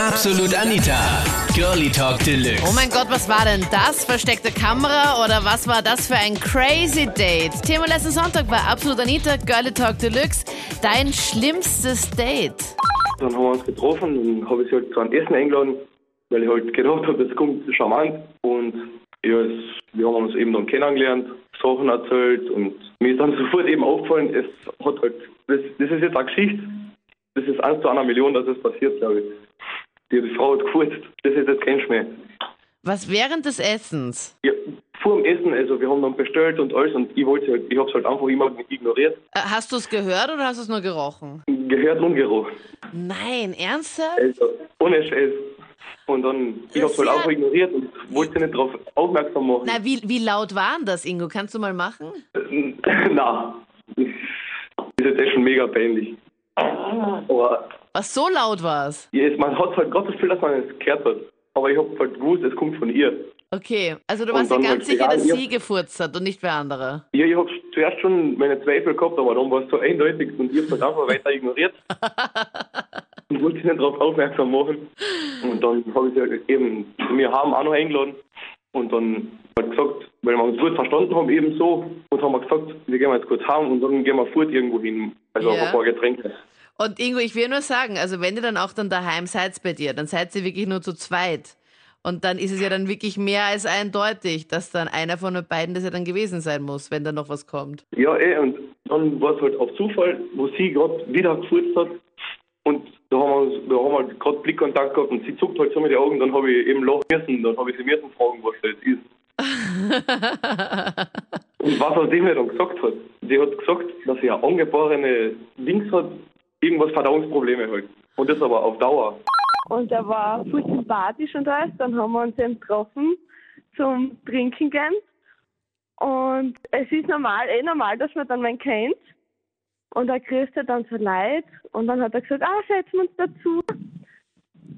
Absolut Anita. Girlie Talk Deluxe. Oh mein Gott, was war denn das? Versteckte Kamera oder was war das für ein crazy Date? Thema letzten Sonntag bei Absolut Anita, Girlie Talk Deluxe. Dein schlimmstes Date. Dann haben wir uns getroffen und habe ich sie halt zu einem Essen eingeladen, weil ich halt gedacht habe, das kommt charmant. Und ja, es, wir haben uns eben dann kennengelernt, Sachen erzählt und mir ist dann sofort eben aufgefallen, es hat halt, das, das ist jetzt eine Geschichte, das ist eins zu einer Million, dass es passiert, glaube ich. Die, Frau hat gefurzt, das ist jetzt kein Schmäh. Was während des Essens? Ja, vor dem Essen, also wir haben dann bestellt und alles und ich wollte halt, ich habe es halt einfach immer ignoriert, Äh, Hast du es gehört oder hast du es nur gerochen? gehört und gerochen. Nein, ernsthaft? Also, ohne Scheiß. Und dann, ich hab's halt Ja. auch ignoriert und wollte nicht darauf aufmerksam machen. Na, wie, wie laut war denn das, Ingo? Kannst du mal machen? Na, das ist jetzt echt schon mega peinlich. Aber Was so laut war es? ja, man hat halt gerade das Gefühl, dass man es gehört hat. Aber ich hab halt gewusst, es kommt von ihr. Okay, also du warst dir ganz halt sicher, dass ihr- sie gefurzt hat und nicht wer andere. Ja, ich hab zuerst schon meine Zweifel gehabt, aber dann war es so eindeutig und ich hab's halt einfach weiter ignoriert. und wollte nicht darauf aufmerksam machen. Und dann habe ich sie halt eben zu mir haben auch noch eingeladen. Und dann halt gesagt, weil wir uns gut verstanden haben, eben so, und haben wir gesagt, wir gehen jetzt kurz heim und dann gehen wir fort irgendwo hin. Also Ja. auf ein paar Getränke. Und Ingo, ich will nur sagen, also wenn ihr dann auch dann daheim seid bei dir, dann seid ihr wirklich nur zu zweit. Und dann ist es ja dann wirklich mehr als eindeutig, dass dann einer von den beiden das ja dann gewesen sein muss, wenn da noch was kommt. Ja, eh, und dann war es halt auf Zufall, wo sie gerade wieder gefurzt hat. Und da haben wir, da haben wir gerade Blickkontakt gehabt und sie zuckt halt so mit den Augen, dann habe ich eben lachen müssen, dann habe ich sie müssen fragen, was das ist. und was aus dem er dann gesagt hat, die hat gesagt, dass sie eine angeborene Dings hat, irgendwas Verdauungsprobleme halt. Und das aber auf Dauer. Und er war voll sympathisch und alles. Dann haben wir uns eben getroffen zum Trinken gehen. Und es ist normal, eh normal, dass man dann wen kennt. Und er grüßt ja dann so leid. Und dann hat er gesagt, ah, setzen wir uns dazu.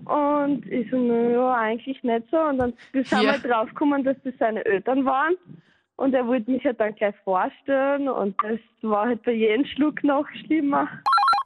Und ich so, naja, eigentlich nicht so. Und dann wir sind Ja. wir draufgekommen, dass das seine Eltern waren. Und er wollte mich halt dann gleich vorstellen. Und das war halt bei jedem Schluck noch schlimmer.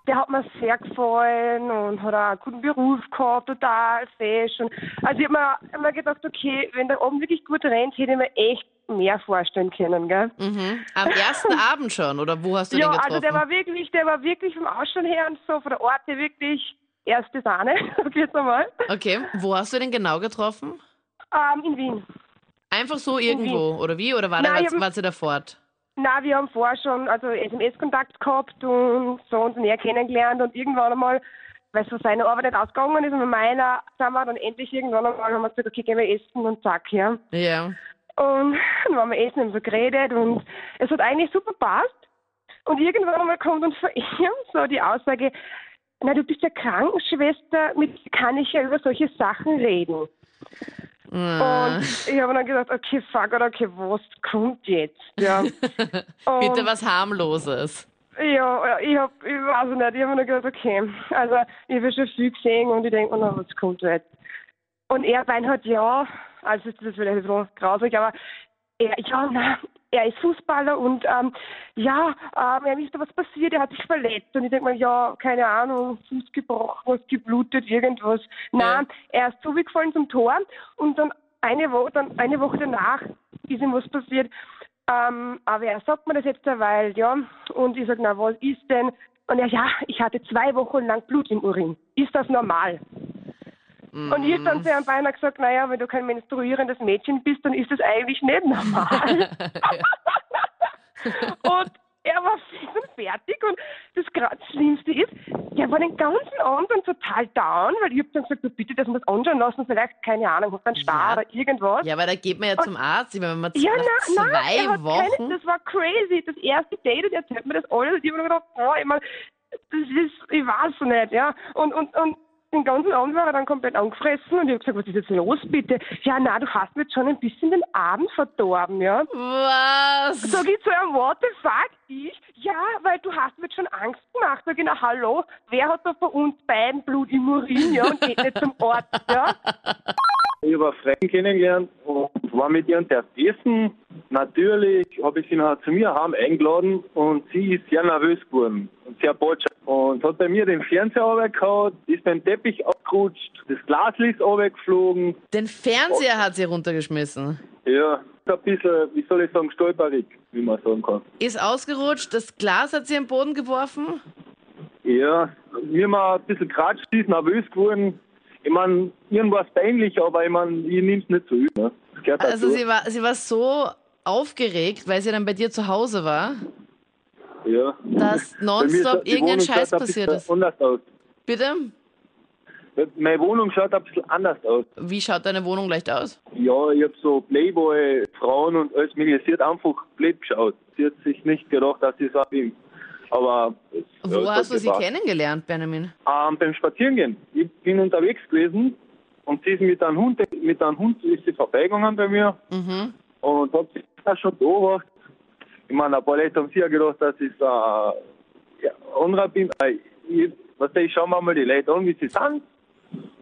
Der hat mir sehr gefallen und hat auch einen guten Beruf gehabt, total fesch. Und also ich habe mir gedacht, okay, wenn der oben wirklich gut rennt, hätte ich mir echt mehr vorstellen können, gell? Mhm. Am ersten Abend schon, oder wo hast du Ja, den getroffen? also der war wirklich, der war wirklich vom Ausschauen her und so von der Orte wirklich erste Sahne, jetzt einmal. okay, wo hast du den genau getroffen? Ähm, in Wien. Einfach so irgendwo, oder wie? Oder war der, Nein, ich hab- war sie da fort? Na, wir haben vorher schon also SMS-Kontakt gehabt und so uns näher kennengelernt und irgendwann einmal, weil so seine Arbeit nicht ausgegangen ist und mit meiner sind wir dann endlich irgendwann einmal haben wir gesagt, okay, gehen wir essen und zack, ja. Ja. Und dann waren wir essen, haben so geredet und es hat eigentlich super passt. Und irgendwann einmal kommt uns von ihm so die Aussage, na, du bist ja Krankenschwester, mit kann ich ja über solche Sachen reden. Ah. Und ich habe dann gedacht, okay, fuck, oder okay, was kommt jetzt? Ja. Bitte was harmloses. ja, ich hab, ich weiß nicht, ich habe mir gedacht, okay, also ich habe schon viel gesehen und ich denke mir, was kommt jetzt? Und er meint halt, ja, also das ist vielleicht bisschen grausig, aber er, ja, na, er ist Fußballer und ähm, ja, ähm, ihm ist da was passiert, er hat sich verletzt und ich denke mir, ja, keine Ahnung, Fuß gebrochen, was geblutet, irgendwas. Nein, er ist zugefallen zum Tor und dann eine Woche, dann eine Woche danach ist ihm was passiert. Ähm, aber er sagt mir das jetzt derweil, ja. Und ich sage, na, was ist denn? Und er, ja, ich hatte zwei Wochen lang Blut im Urin. Ist das normal? Und ich dann zu einem beinahe gesagt, naja, wenn du kein menstruierendes Mädchen bist, dann ist das eigentlich nicht normal. und er war fix und fertig und das das Schlimmste ist, der war den ganzen Abend dann total down, weil ich hab dann gesagt, bitte, dass wir das anschauen lassen, vielleicht, keine Ahnung, hat einen Star Ja. oder irgendwas. Ja, aber da geht man ja zum Arzt. Ich meine, wenn man Ja, nach na, zwei nein, er hat Wochen. Keine, das war crazy. Das erste Date und er erzählt mir das alles. Und ich habe mir gedacht, oh, ich mein, das ist, ich weiß nicht, ja. Und, und, und den ganzen Abend war er dann komplett angefressen und ich habe gesagt, was ist jetzt los bitte? Ja, na, du hast mir jetzt schon ein bisschen den Abend verdorben, ja. Was? Sag ich zu ihm, what the fuck? Ich? Ja, weil du hast mir jetzt schon Angst gemacht. Sag ich, na hallo, wer hat da von uns beiden Blut im Urin, ja, und geht nicht zum Arzt, ja? Ich habe eine Freundin kennengelernt und war mit ihr der essen natürlich habe ich sie noch zu mir heim eingeladen und sie ist sehr nervös geworden und sehr botschert. Und hat bei mir den Fernseher runtergehauen, ist beim Teppich abgerutscht, das Glas ist runtergeflogen. Den Fernseher hat sie runtergeschmissen. Ja, ein bisschen, wie soll ich sagen, stolperig, wie man sagen kann. Ist ausgerutscht, das Glas hat sie am Boden geworfen. Ja, mir mal ein bisschen sie ist nervös geworden. Ich meine, irgendwas peinlich, aber ich meine, ich nehme es nicht so übel. Ne? Also sie war, sie war so aufgeregt, weil sie dann bei dir zu Hause war, ja. dass nonstop irgendein Scheiß passiert ist. Anders aus. Bitte? Meine Wohnung schaut ein bisschen anders aus. Wie schaut deine Wohnung leicht aus? Ja, ich habe so Playboy, Frauen und alles mögliche. Sie hat einfach blöd geschaut. Sie hat sich nicht gedacht, dass ich so bin. Aber ja, Wo hast du sie kennengelernt, Benjamin? Ähm, beim Spazierengehen. Ich bin unterwegs gewesen und sie ist mit einem Hund, mit einem Hund ist sie vorbeigegangen bei mir Mhm. und hat sich da schon beobachtet. Ich meine, ein paar Leute haben sicher gedacht, dass ich äh, ja, anderer bin. Äh, Ich, was ich schaue mir mal die Leute an, wie sie sind.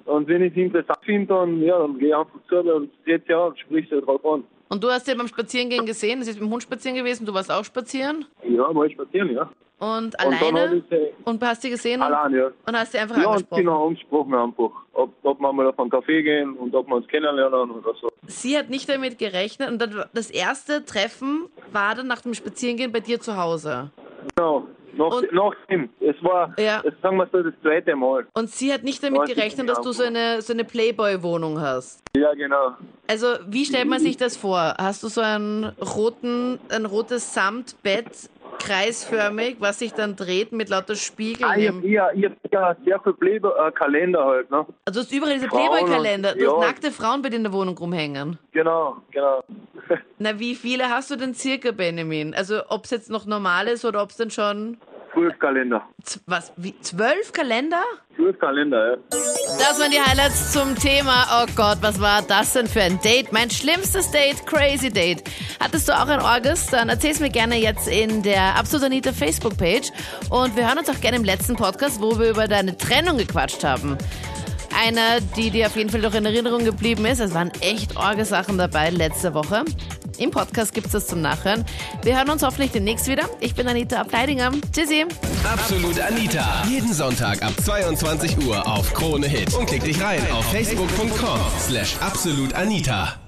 Und wenn ich sie interessant finde, dann, ja, dann gehe ich einfach zu und sie an und sprich sie drauf an. Und du hast sie beim Spazierengehen gesehen, sie ist mit dem Hund spazieren gewesen, du warst auch spazieren Ja, mal spazieren, ja. Und Und alleine sie und hast sie gesehen und, allein, ja. und hast sie einfach Ja, und angesprochen. genau angesprochen einfach. Ob, ob wir mal auf einen Kaffee gehen und ob wir uns kennenlernen oder so. Sie hat nicht damit gerechnet und dann, das erste Treffen war dann nach dem Spazierengehen bei dir zu Hause. Genau. Nach, Und- nachdem. Es war, Ja. das sagen wir so, das zweite Mal. Und sie hat nicht damit gerechnet, dass du so eine, so eine Playboy-Wohnung hast. Ja, genau. Also, wie stellt man sich das vor? Hast du so einen roten, ein rotes Samtbett, kreisförmig, was sich dann dreht mit lauter Spiegeln? Ah, ich habe ja, hab ja sehr viel Playboy, äh, halt, ne? also, du hast überall diese Playboy-Kalender. Du ja. hast nackte Frauen bei dir in der Wohnung rumhängen. Genau, genau. Na, wie viele hast du denn circa, Benjamin? Also, ob es jetzt noch normal ist oder ob es dann schon. Zwölf Kalender. z- Was? Wie, zwölf Kalender? Zwölf Kalender, ja. Das waren die Highlights zum Thema. Oh Gott, was war das denn für ein Date? Mein schlimmstes Date, crazy Date. Hattest du auch ein Orges? Dann erzähl's mir gerne jetzt in der Absolut Anita Facebook-Page. Und wir hören uns auch gerne im letzten Podcast, wo wir über deine Trennung gequatscht haben. Eine, die dir auf jeden Fall noch in Erinnerung geblieben ist. Es waren echt Orgesachen dabei letzte Woche. Im Podcast gibt's das zum Nachhören. Wir hören uns hoffentlich demnächst wieder. Ich bin Anita Ableidinger. Tschüssi. Absolut Anita. Jeden Sonntag ab 22 Uhr auf Krone Hit. Und klick dich rein auf facebook.com slash absolutanita.